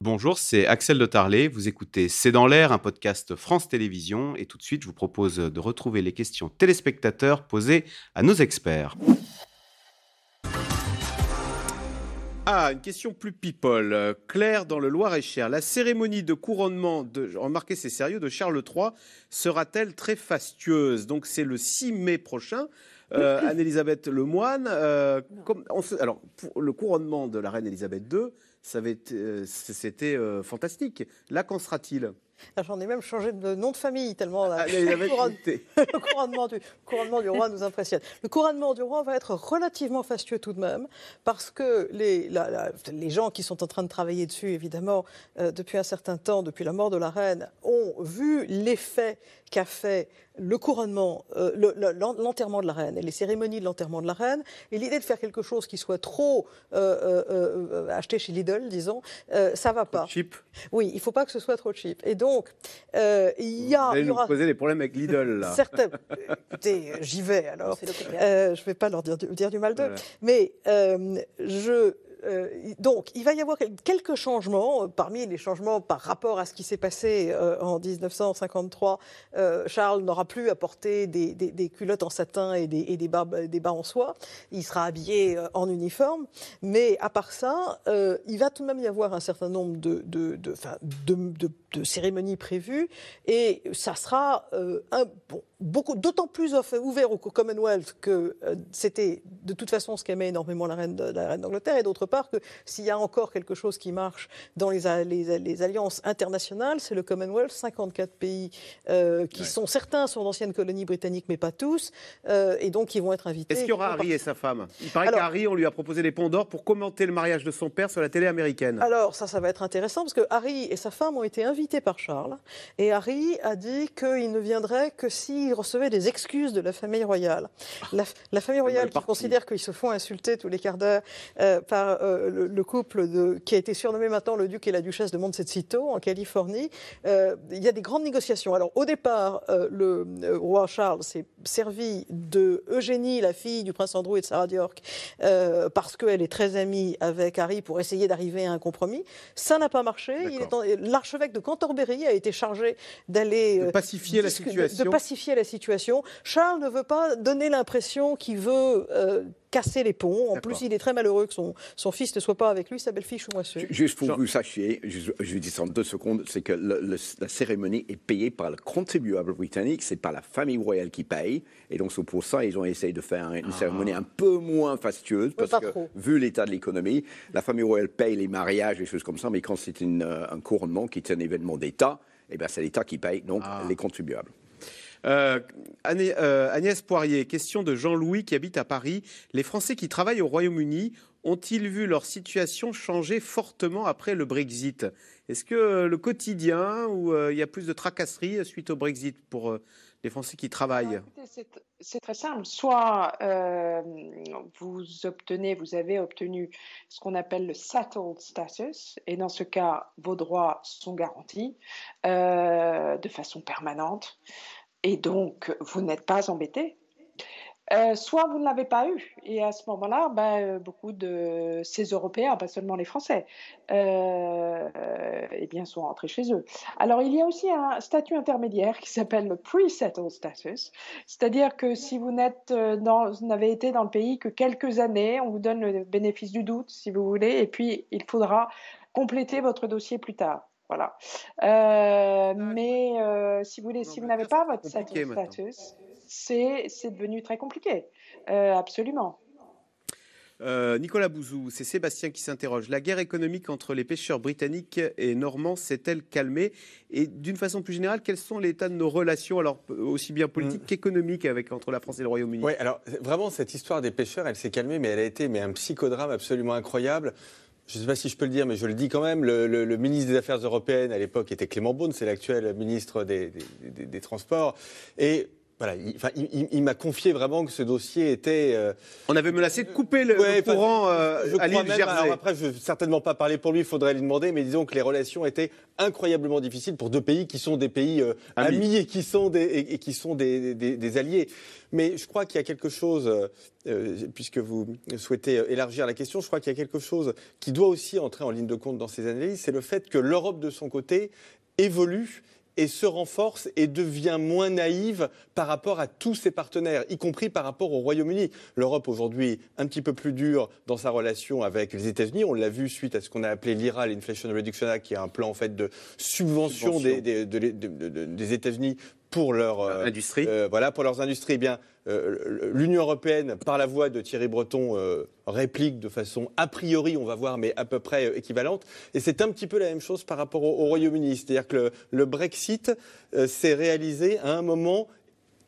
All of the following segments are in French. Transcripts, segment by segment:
Bonjour, c'est Axel de Tarlet. Vous écoutez C'est dans l'air, un podcast France Télévisions. Et tout de suite, je vous propose de retrouver les questions téléspectateurs posées à nos experts. Ah, une question plus people. Claire, dans le Loir-et-Cher, la cérémonie de couronnement, de, remarquez c'est sérieux, de Charles III sera-t-elle très fastueuse? Donc c'est le 6 mai prochain. Euh, Anne-Elisabeth Lemoine, euh, comme, alors pour le couronnement de la reine Elisabeth II, euh, c'était euh, fantastique. Là, qu'en sera-t-il? Ah, J'en ai même changé de nom de famille tellement ah, le, couronnement, du, couronnement, du, roi nous impressionne. Le couronnement du roi va être relativement fastueux tout de même parce que les, les gens qui sont en train de travailler dessus, évidemment, euh, depuis un certain temps, depuis la mort de la reine, ont vu l'effet qu'a fait le couronnement, euh, l'enterrement de la reine et les cérémonies de l'enterrement de la reine, et l'idée de faire quelque chose qui soit trop euh, acheté chez Lidl, disons, ça va pas. Cheap. Oui, il faut pas que ce soit trop cheap. Et donc, euh, il y a. Vous allez nous poser des problèmes avec Lidl, là. Certains. Écoutez, j'y vais alors. Euh, je ne vais pas leur dire, dire du mal d'eux. Mais euh, je euh, donc, il va y avoir quelques changements. Euh, parmi les changements par rapport à ce qui s'est passé euh, en 1953, Charles n'aura plus à porter des, culottes en satin et des, bas, en soie. Il sera habillé en uniforme. Mais à part ça, il va tout de même y avoir un certain nombre de, cérémonies prévues. Et ça sera beaucoup, d'autant plus ouvert au Commonwealth que c'était de toute façon ce qu'aimait énormément la reine, la reine d'Angleterre. Et d'autre part que s'il y a encore quelque chose qui marche dans les, les, alliances internationales, c'est le Commonwealth, 54 pays euh, qui sont, certains sont d'anciennes colonies britanniques, mais pas tous, euh, et donc ils vont être invités. Est-ce qu'il y aura Harry et sa femme? Il paraît qu'Harry, on lui a proposé des ponts d'or pour commenter le mariage de son père sur la télé américaine. Alors ça, ça va être intéressant parce que Harry et sa femme ont été invités par Charles, et Harry a dit qu'il ne viendrait que s'il recevait des excuses de la famille royale. La, famille royale qui considère qu'ils se font insulter tous les quarts d'heure euh, par euh, le, couple de, qui a été surnommé maintenant le duc et la duchesse de Montecito en Californie. Euh, il y a des grandes négociations. Alors au départ, le roi Charles s'est servi de Eugénie, la fille du prince Andrew et de Sarah d'York, parce qu'elle est très amie avec Harry pour essayer d'arriver à un compromis. Ça n'a pas marché. L'archevêque de Canterbury a été chargé d'aller de pacifier la situation. De, pacifier la situation. Charles ne veut pas donner l'impression qu'il veut casser les ponts. En plus, il est très malheureux que son, son fils ne soit pas avec lui, sa belle-fille Choumoisseux. Juste pour que vous sachiez, je, je dis ça en deux secondes, c'est que la cérémonie est payée par le contribuable britannique, c'est pas la famille royale qui paye. Et donc, c'est pour ça ils ont essayé de faire une ah. cérémonie un peu moins fastueuse, parce que, vu l'état de l'économie, la famille royale paye les mariages, et choses comme ça, mais quand c'est euh, un couronnement qui est un événement d'État, eh ben, c'est l'État qui paye, donc ah. les contribuables. Euh, euh, Agnès Poirier, question de Jean-Louis qui habite à Paris. Les Français qui travaillent au Royaume-Uni ont-ils vu leur situation changer fortement après le Brexit? Est-ce que le quotidien euh, il y a plus de tracasseries suite au Brexit pour les Français qui travaillent? C'est très simple. Soit vous obtenez, vous avez obtenu ce qu'on appelle le settled status, et dans ce cas, vos droits sont garantis de façon permanente et donc vous n'êtes pas embêté. Euh, soit vous ne l'avez pas eu, et à ce moment-là, ben, euh, beaucoup de ces Européens, pas seulement les Français, euh, eh bien, sont rentrés chez eux. Alors, il y a aussi un statut intermédiaire qui s'appelle le pre-settled status, c'est-à-dire que si vous n'avez été dans le pays que quelques années, on vous donne le bénéfice du doute, si vous voulez, et puis il faudra compléter votre dossier plus tard. Voilà. Euh, mais euh, si vous, si vous n'avez pas votre status, c'est devenu très compliqué. Euh, absolument. Nicolas Bouzou, c'est Sébastien qui s'interroge. La guerre économique entre les pêcheurs britanniques et normands s'est-elle calmée? Et d'une façon plus générale, quels sont l'état de nos relations, alors aussi bien politiques qu'économiques, avec entre la France et le Royaume-Uni? Oui, alors vraiment cette histoire des pêcheurs, elle s'est calmée, mais elle a été mais un psychodrame absolument incroyable je ne sais pas si je peux le dire, mais je le dis quand même, le, ministre des Affaires européennes à l'époque était Clément Beaune, c'est l'actuel ministre des, Transports. Et voilà, il, m'a confié vraiment que ce dossier était. Euh, On avait menacé de couper le, courant euh, à l'île Jersey. après, je ne vais certainement pas parler pour lui, il faudrait lui demander, mais disons que les relations étaient incroyablement difficiles pour deux pays qui sont des pays euh, amis. et qui sont des, et, qui sont des, des, alliés. Mais je crois qu'il y a quelque chose, puisque vous souhaitez élargir la question, je crois qu'il y a quelque chose qui doit aussi entrer en ligne de compte dans ces analyses, c'est le fait que l'Europe de son côté évolue et se renforce et devient moins naïve par rapport à tous ses partenaires, y compris par rapport au Royaume-Uni. L'Europe aujourd'hui un petit peu plus dure dans sa relation avec les États-Unis. On l'a vu suite à ce qu'on a appelé l'IRA, l'Inflation Reduction Act, qui est un plan en fait de subvention, des, des États-Unis pour leur euh, industrie. Euh, voilà, pour leurs industries. Eh bien, euh, l'Union européenne, par la voix de Thierry Breton, réplique de façon a priori, on va voir, mais à peu près équivalente. Et c'est un petit peu la même chose par rapport au, Royaume-Uni. C'est-à-dire que le, Brexit s'est réalisé à un moment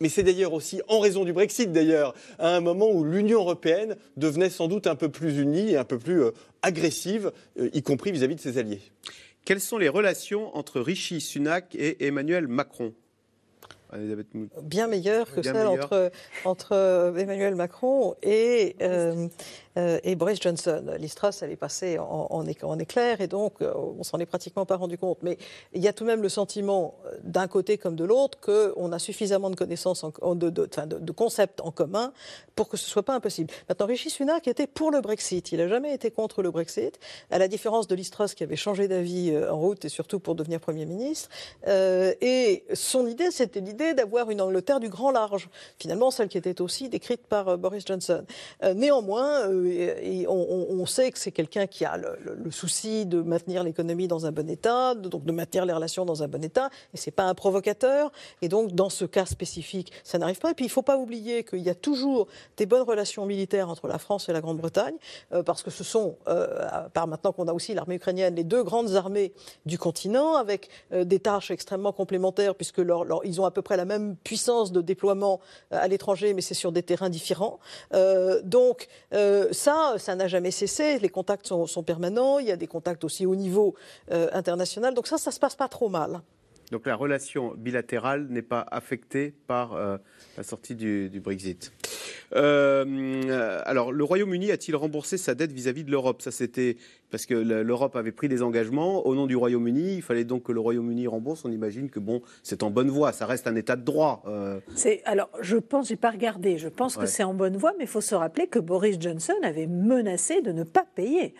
mais c'est d'ailleurs aussi en raison du Brexit, d'ailleurs, à un moment où l'Union européenne devenait sans doute un peu plus unie et un peu plus agressive, y compris vis à -vis de ses alliés. Quelles sont les relations entre Rishi Sunak et Emmanuel Macron? Bien meilleure que celle entre, entre Emmanuel Macron et, euh, euh, et Boris Johnson. L'Istras, elle est passée en, éclair et donc on s'en est pratiquement pas rendu compte. Mais il y a tout de même le sentiment, d'un côté comme de l'autre, qu'on a suffisamment de connaissances, en, de, concepts en commun pour que ce soit pas impossible. Maintenant, Rishi Sunak était pour le Brexit. Il n'a jamais été contre le Brexit, à la différence de l'Istras qui avait changé d'avis en route et surtout pour devenir Premier ministre. et son idée, c'était l'idée d'avoir une Angleterre du grand large, finalement celle qui était aussi décrite par euh, Boris Johnson. Euh, néanmoins, euh, on, sait que c'est quelqu'un qui a le, souci de maintenir l'économie dans un bon état, donc de maintenir les relations dans un bon état, et c'est pas un provocateur. Et donc, dans ce cas spécifique, ça n'arrive pas. Et puis, il faut pas oublier qu'il y a toujours des bonnes relations militaires entre la France et la Grande-Bretagne, parce que ce sont, par maintenant qu'on a aussi l'armée ukrainienne, les deux grandes armées du continent, avec des tâches extrêmement complémentaires, puisque ils ont à peu près la même puissance de déploiement euh, à l'étranger, mais c'est sur des terrains différents. Euh, donc euh, ça, ça n'a jamais cessé. Les contacts sont, permanents. Il y a des contacts aussi au niveau international. Donc ça, ça se passe pas trop mal. Donc la relation bilatérale n'est pas affectée par la sortie du, Brexit. alors, le Royaume-Uni a-t-il remboursé sa dette vis-à-vis -vis de l'Europe? Ça, c'était parce que l'Europe avait pris des engagements au nom du Royaume-Uni. Il fallait donc que le Royaume-Uni rembourse. On imagine que bon, c'est en bonne voie. Ça reste un État de droit. Euh. C'est alors, je pense, j'ai pas regardé. Je pense que c'est en bonne voie, mais il faut se rappeler que Boris Johnson avait menacé de ne pas payer.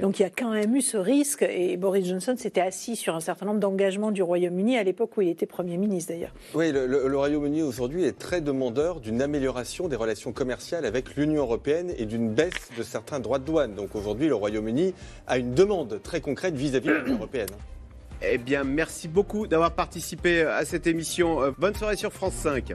Donc il y a quand même eu ce risque. Et Boris Johnson s'était assis sur un certain nombre d'engagements du Royaume-Uni à l'époque où il était Premier ministre, d'ailleurs. Oui, le, le Royaume-Uni aujourd'hui est très demandeur d'une amélioration des relations commerciales avec l'Union européenne et d'une baisse de certains droits de douane. Donc aujourd'hui, le Royaume-Uni à une demande très concrète vis-à-vis de l'Union européenne. Eh bien, merci beaucoup d'avoir participé à cette émission. Euh, bonne soirée sur France 5.